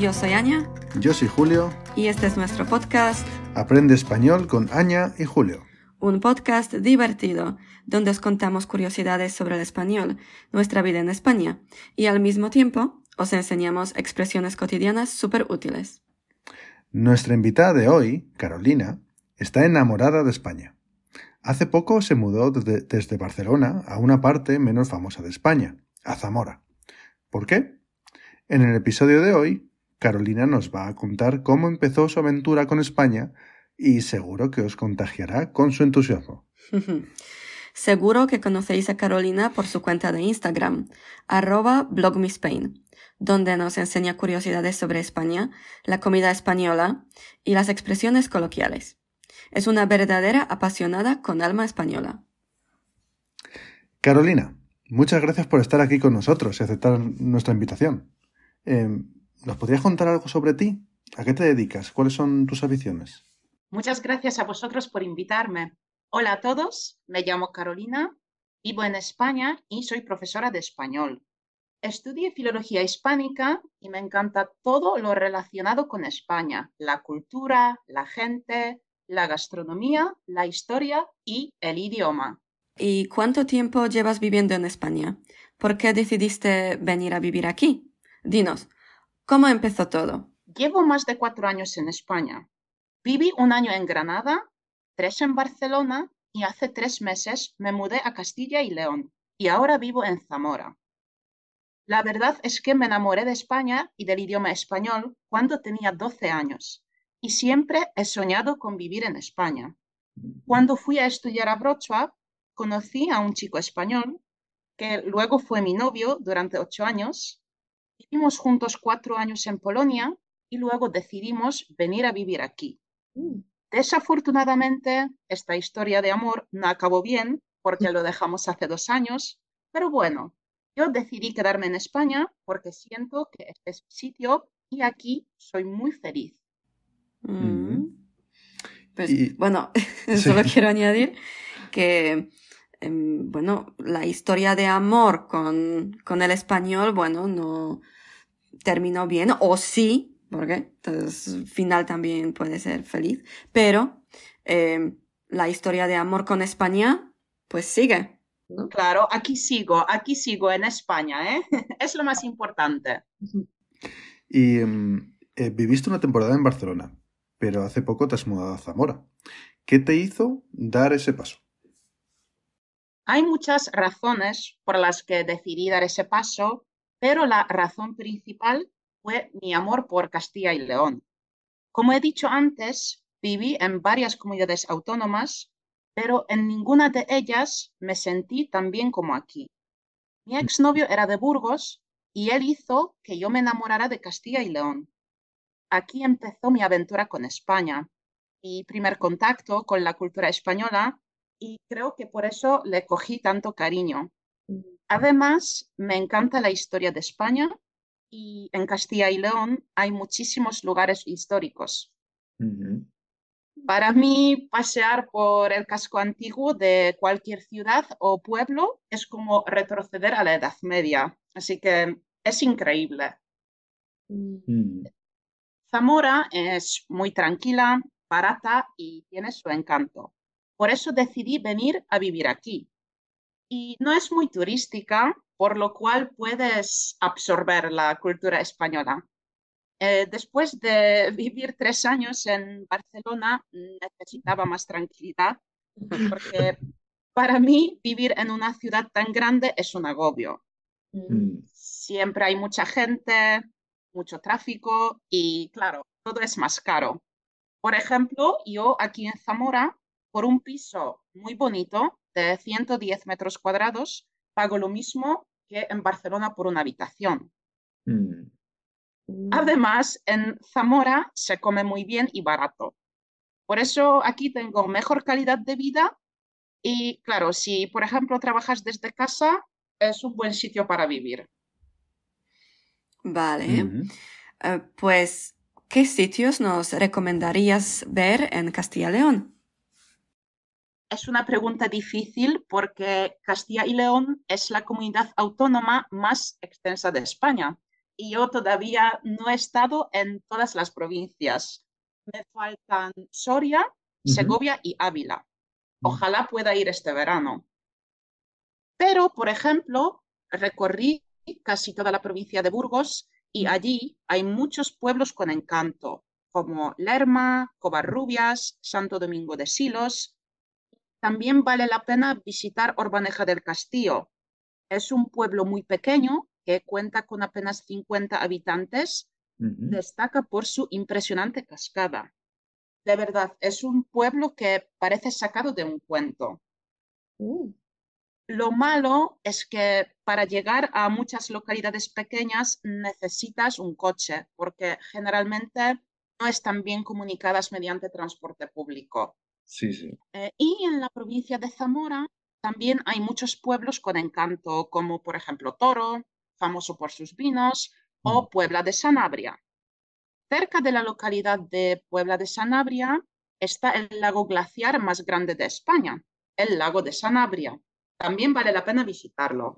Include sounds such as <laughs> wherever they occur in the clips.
Yo soy Aña. Yo soy Julio. Y este es nuestro podcast. Aprende español con Aña y Julio. Un podcast divertido donde os contamos curiosidades sobre el español, nuestra vida en España y al mismo tiempo os enseñamos expresiones cotidianas súper útiles. Nuestra invitada de hoy, Carolina, está enamorada de España. Hace poco se mudó desde Barcelona a una parte menos famosa de España, a Zamora. ¿Por qué? En el episodio de hoy, Carolina nos va a contar cómo empezó su aventura con España y seguro que os contagiará con su entusiasmo. <laughs> seguro que conocéis a Carolina por su cuenta de Instagram, arroba blogmispain, donde nos enseña curiosidades sobre España, la comida española y las expresiones coloquiales. Es una verdadera apasionada con alma española. Carolina, muchas gracias por estar aquí con nosotros y aceptar nuestra invitación. Em, ¿Nos podrías contar algo sobre ti? ¿A qué te dedicas? ¿Cuáles son tus aficiones? Muchas gracias a vosotros por invitarme. Hola a todos, me llamo Carolina, vivo en España y soy profesora de español. Estudié filología hispánica y me encanta todo lo relacionado con España, la cultura, la gente, la gastronomía, la historia y el idioma. ¿Y cuánto tiempo llevas viviendo en España? ¿Por qué decidiste venir a vivir aquí? Dinos, ¿cómo empezó todo? Llevo más de cuatro años en España. Viví un año en Granada, tres en Barcelona y hace tres meses me mudé a Castilla y León y ahora vivo en Zamora. La verdad es que me enamoré de España y del idioma español cuando tenía 12 años y siempre he soñado con vivir en España. Cuando fui a estudiar a Wrocław, conocí a un chico español que luego fue mi novio durante ocho años Vivimos juntos cuatro años en Polonia y luego decidimos venir a vivir aquí. Mm. Desafortunadamente, esta historia de amor no acabó bien porque lo dejamos hace dos años, pero bueno, yo decidí quedarme en España porque siento que este es mi sitio y aquí soy muy feliz. Mm. Pues bueno, <laughs> solo quiero añadir que Em, bueno, la historia de amor con, con el español, bueno, no terminó bien, o sí, porque el final también puede ser feliz, pero em, la historia de amor con España, pues sigue. Claro, aquí sigo, aquí sigo en España, ¿eh? <laughs> es lo más importante. Y em, eh, viviste una temporada en Barcelona, pero hace poco te has mudado a Zamora. ¿Qué te hizo dar ese paso? Hay muchas razones por las que decidí dar ese paso, pero la razón principal fue mi amor por Castilla y León. Como he dicho antes, viví en varias comunidades autónomas, pero en ninguna de ellas me sentí tan bien como aquí. Mi exnovio era de Burgos y él hizo que yo me enamorara de Castilla y León. Aquí empezó mi aventura con España. Mi primer contacto con la cultura española y creo que por eso le cogí tanto cariño. Mm. Además, me encanta la historia de España y en Castilla y León hay muchísimos lugares históricos. Para mí, pasear por el casco antiguo de cualquier ciudad o pueblo es como retroceder a la Edad Media, así que es increíble. Mm. Zamora es muy tranquila, barata y tiene su encanto. Por eso decidí venir a vivir aquí. Y no es muy turística, por lo cual puedes absorber la cultura española. Eh, después de <laughs> vivir tres años en Barcelona, necesitaba más tranquilidad, porque <laughs> para mí vivir en una ciudad tan grande es un agobio. Mm. Siempre hay mucha gente, mucho tráfico y claro, todo es más caro. Por ejemplo, yo aquí en Zamora por un piso muy bonito de 110 metros cuadrados, pago lo mismo que en Barcelona por una habitación. Mm. Además, en Zamora se come muy bien y barato. Por eso aquí tengo mejor calidad de vida y claro, si por ejemplo trabajas desde casa, es un buen sitio para vivir. Vale. Eh, pues, ¿qué sitios nos recomendarías ver en Castilla y León? Es una pregunta difícil porque Castilla y León es la comunidad autónoma más extensa de España y yo todavía no he estado en todas las provincias. Me faltan Soria, Segovia y Ávila. Ojalá pueda ir este verano. Pero, por ejemplo, recorrí casi toda la provincia de Burgos y allí hay muchos pueblos con encanto, como Lerma, Covarrubias, Santo Domingo de Silos. También vale la pena visitar Orbaneja del Castillo. Es un pueblo muy pequeño que cuenta con apenas 50 habitantes. Destaca por su impresionante cascada. De verdad, es un pueblo que parece sacado de un cuento. Uh. Lo malo es que para llegar a muchas localidades pequeñas necesitas un coche, porque generalmente no están bien comunicadas mediante transporte público. Sí, sí. Eh, y en la provincia de Zamora también hay muchos pueblos con encanto, como por ejemplo Toro, famoso por sus vinos, o. Puebla de Sanabria. Cerca de la localidad de Puebla de Sanabria está el lago glaciar más grande de España, el lago de Sanabria también vale la pena visitarlo.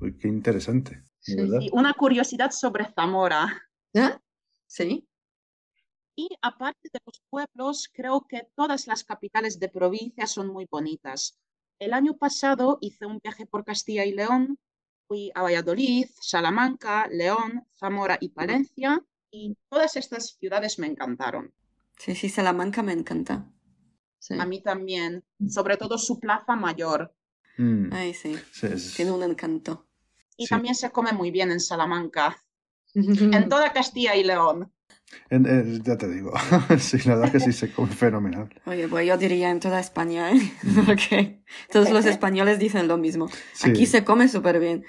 Uy, qué interesante. Sí, Una curiosidad sobre Zamora. Sí. Y aparte de los pueblos, creo que todas las capitales de provincia son muy bonitas. El año pasado hice un viaje por Castilla y León. Fui a Valladolid, Salamanca, León, Zamora y Palencia. Y todas estas ciudades me encantaron. Sí, sí, Salamanca me encanta. A mí también. Sobre todo su plaza mayor. Mm. Ay, sí. Tiene un encanto. Y también se come muy bien en Salamanca. <laughs> en toda Castilla y León. Ya te digo, <laughs> sí, la verdad que sí se come fenomenal. Oye, pues yo diría en toda España, ¿eh? <laughs> porque todos los españoles dicen lo mismo. Aquí se come súper bien.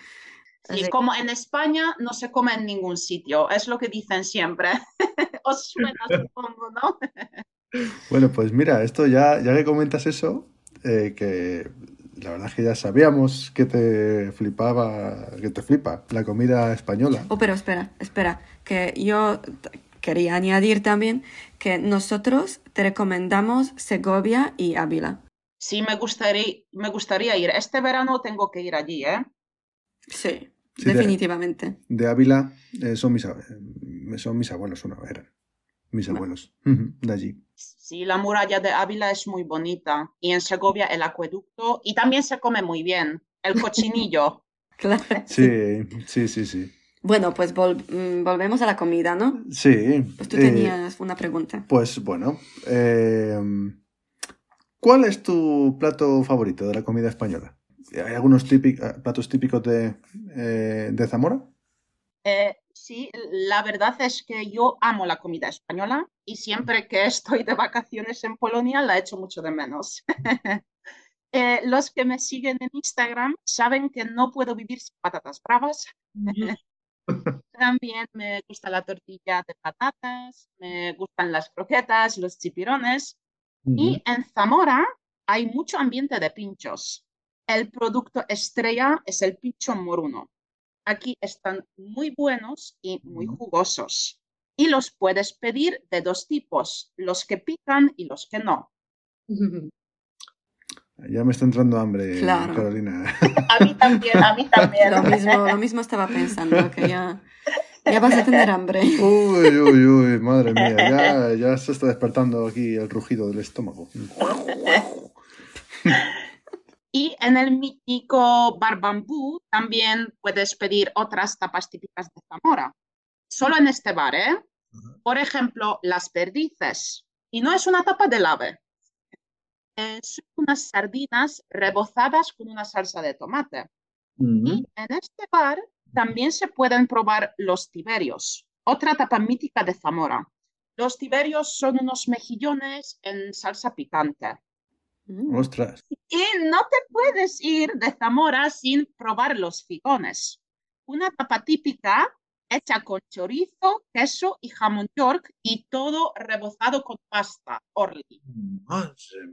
Sí, como en España no se come en ningún sitio, es lo que dicen siempre. <laughs> Os suena, supongo, ¿no? bueno, pues mira, esto ya, ya que comentas eso, eh, que la verdad es que ya sabíamos que te flipaba, que te flipa la comida española. Oh, pero espera, espera, que yo quería añadir también que nosotros te recomendamos Segovia y Ávila. Sí, me gustaría, me gustaría ir. Este verano tengo que ir allí, ¿eh? Sí, definitivamente. De, Ávila eh, son, mis, son mis abuelos, una eran mis abuelos de allí. Sí, la muralla de Ávila es muy bonita y en Segovia el acueducto y también se come muy bien, el cochinillo. <laughs> claro. Sí, sí, sí, sí. Bueno, pues mm, volvemos a la comida, ¿no? Sí. Pues tú tenías una pregunta. Pues bueno, em, ¿cuál es tu plato favorito de la comida española? ¿Hay algunos platos típicos de, eh, de Zamora? Eh, sí, la verdad es que yo amo la comida española y siempre que estoy de vacaciones en Polonia la echo mucho de menos. <laughs> Eh, los que me siguen en Instagram saben que no puedo vivir sin patatas bravas. También me gusta la tortilla de patatas, me gustan las croquetas, los chipirones. Y en Zamora hay mucho ambiente de pinchos. El producto estrella es el pincho moruno. Aquí están muy buenos y muy jugosos. Y los puedes pedir de dos tipos, los que pican y los que no. <laughs> Ya me está entrando hambre, Carolina. A mí también, a mí también. Lo mismo, lo mismo estaba pensando, que ya, ya vas a tener hambre. Uy, uy, uy, madre mía, ya, ya se está despertando aquí el rugido del estómago. Y en el mítico Bar Bambú también puedes pedir otras tapas típicas de Zamora. Solo en este bar, ¿eh? Por ejemplo, las perdices. Y no es una tapa de ave. son unas sardinas rebozadas con una salsa de tomate. Y en este bar también se pueden probar los tiberios, otra tapa mítica de Zamora. Los tiberios son unos mejillones en salsa picante. Mm. Ostras. Y no te puedes ir de Zamora sin probar los figones. Una tapa típica hecha con chorizo, queso y jamón york y todo rebozado con pasta orly.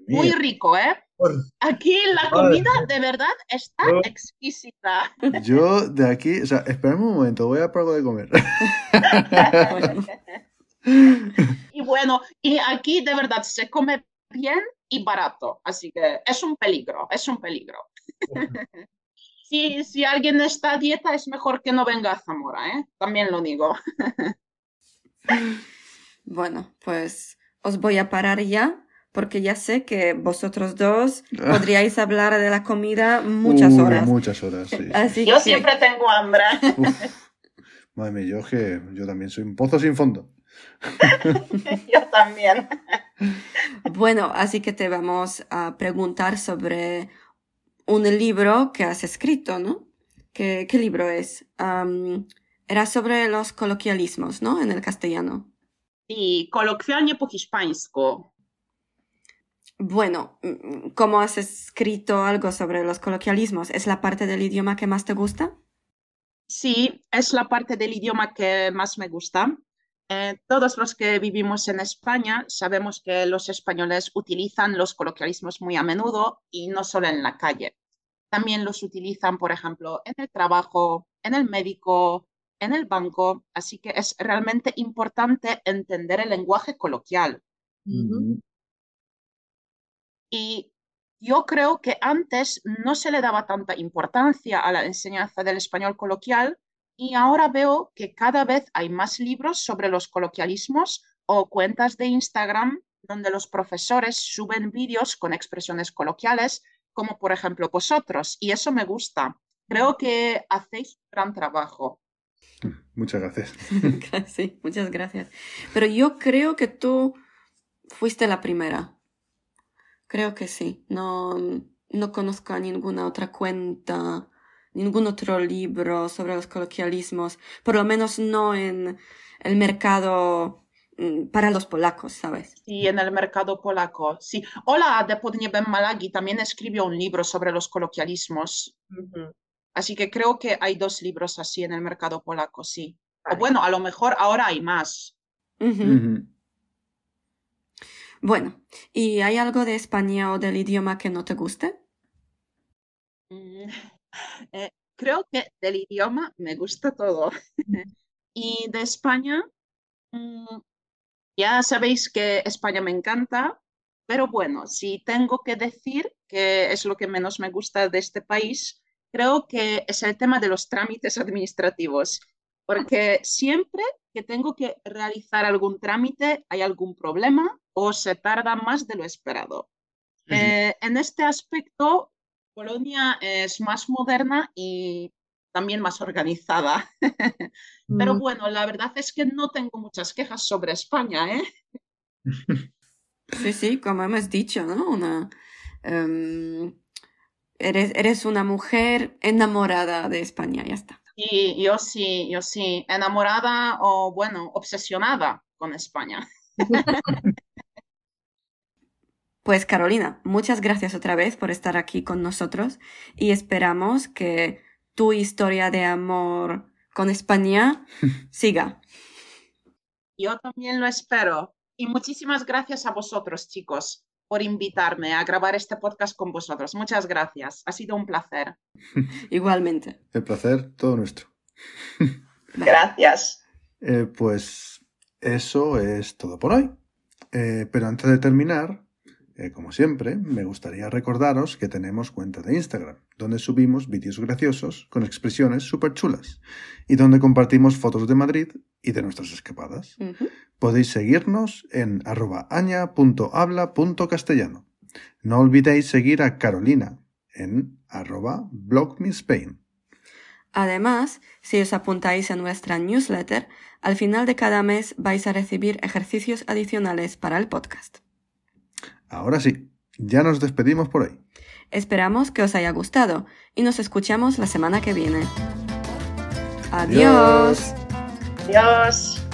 Muy rico, ¿eh? Aquí la comida de verdad está exquisita. <laughs> Yo de aquí, o sea, espérame un momento, voy a probar de comer. <laughs> y bueno, y aquí de verdad se come bien y barato. Así que es un peligro, es un peligro. <laughs> si, si alguien está a dieta, es mejor que no venga a Zamora, ¿eh? También lo digo. <laughs> bueno, pues os voy a parar ya porque ya sé que vosotros dos podríais hablar de la comida muchas horas. Muchas horas, sí. yo siempre tengo hambre. madre mía, yo, que, yo también soy un pozo sin fondo. <laughs> yo también. Bueno, así que te vamos a preguntar sobre un libro que has escrito, ¿no? ¿Qué, qué libro es? era sobre los coloquialismos, ¿no? En el castellano. Sí, coloquialnie po hiszpańsku. Bueno, mm, ¿cómo has escrito algo sobre los coloquialismos? ¿Es la parte del idioma que más te gusta? Sí, es la parte del idioma que más me gusta. Eh, todos los que vivimos en España sabemos que los españoles utilizan los coloquialismos muy a menudo y no solo en la calle. También los utilizan, por ejemplo, en el trabajo, en el médico, en el banco. Así que es realmente importante entender el lenguaje coloquial. Y yo creo que antes no se le daba tanta importancia a la enseñanza del español coloquial y ahora veo que cada vez hay más libros sobre los coloquialismos o cuentas de Instagram donde los profesores suben vídeos con expresiones coloquiales, como por ejemplo vosotros, y eso me gusta. Creo que hacéis un gran trabajo. Muchas gracias. <laughs> sí, muchas gracias. Pero yo creo que tú fuiste la primera. Creo que sí. No, no conozco a ninguna otra cuenta, ningún otro libro sobre los coloquialismos, por lo menos no en el mercado mm, para los polacos, ¿sabes? Sí, en el mercado polaco, sí. Hola, de Podniebem Malagi también escribió un libro sobre los coloquialismos. Así que creo que hay dos libros así en el mercado polaco, sí. O bueno, a lo mejor ahora hay más. Bueno, ¿y hay algo de España o del idioma que no te guste? Eh, creo que del idioma me gusta todo. y de España, mm, ya sabéis que España me encanta, pero bueno, si tengo que decir que es lo que menos me gusta de este país, creo que es el tema de los trámites administrativos, porque siempre que tengo que realizar algún trámite hay algún problema o se tarda más de lo esperado. Eh, en este aspecto, Polonia es más moderna y también más organizada. <laughs> Pero mm. bueno, la verdad es que no tengo muchas quejas sobre España, ¿eh? Sí, sí, como hemos dicho, ¿no? Una, em, eres, eres una mujer enamorada de España, ya está. Sí, yo sí, yo sí, enamorada o bueno, obsesionada con España. <laughs> Pues Carolina, muchas gracias otra vez por estar aquí con nosotros y esperamos que tu historia de amor con España <laughs> siga. Yo también lo espero. Y muchísimas gracias a vosotros, chicos, por invitarme a grabar este podcast con vosotros. Muchas gracias. Ha sido un placer. <laughs> Igualmente. El placer todo nuestro. <laughs> Gracias. Eh, pues eso es todo por hoy. Eh, pero antes de terminar, eh, como siempre, me gustaría recordaros que tenemos cuenta de Instagram, donde subimos vídeos graciosos con expresiones súper chulas y donde compartimos fotos de Madrid y de nuestras escapadas. Podéis seguirnos en aña.habla.castellano. No olvidéis seguir a Carolina en arroba blogmespain. Además, si os apuntáis a nuestra newsletter, al final de cada mes vais a recibir ejercicios adicionales para el podcast. Ahora sí, ya nos despedimos por hoy. Esperamos que os haya gustado y nos escuchamos la semana que viene. Adiós. Adiós.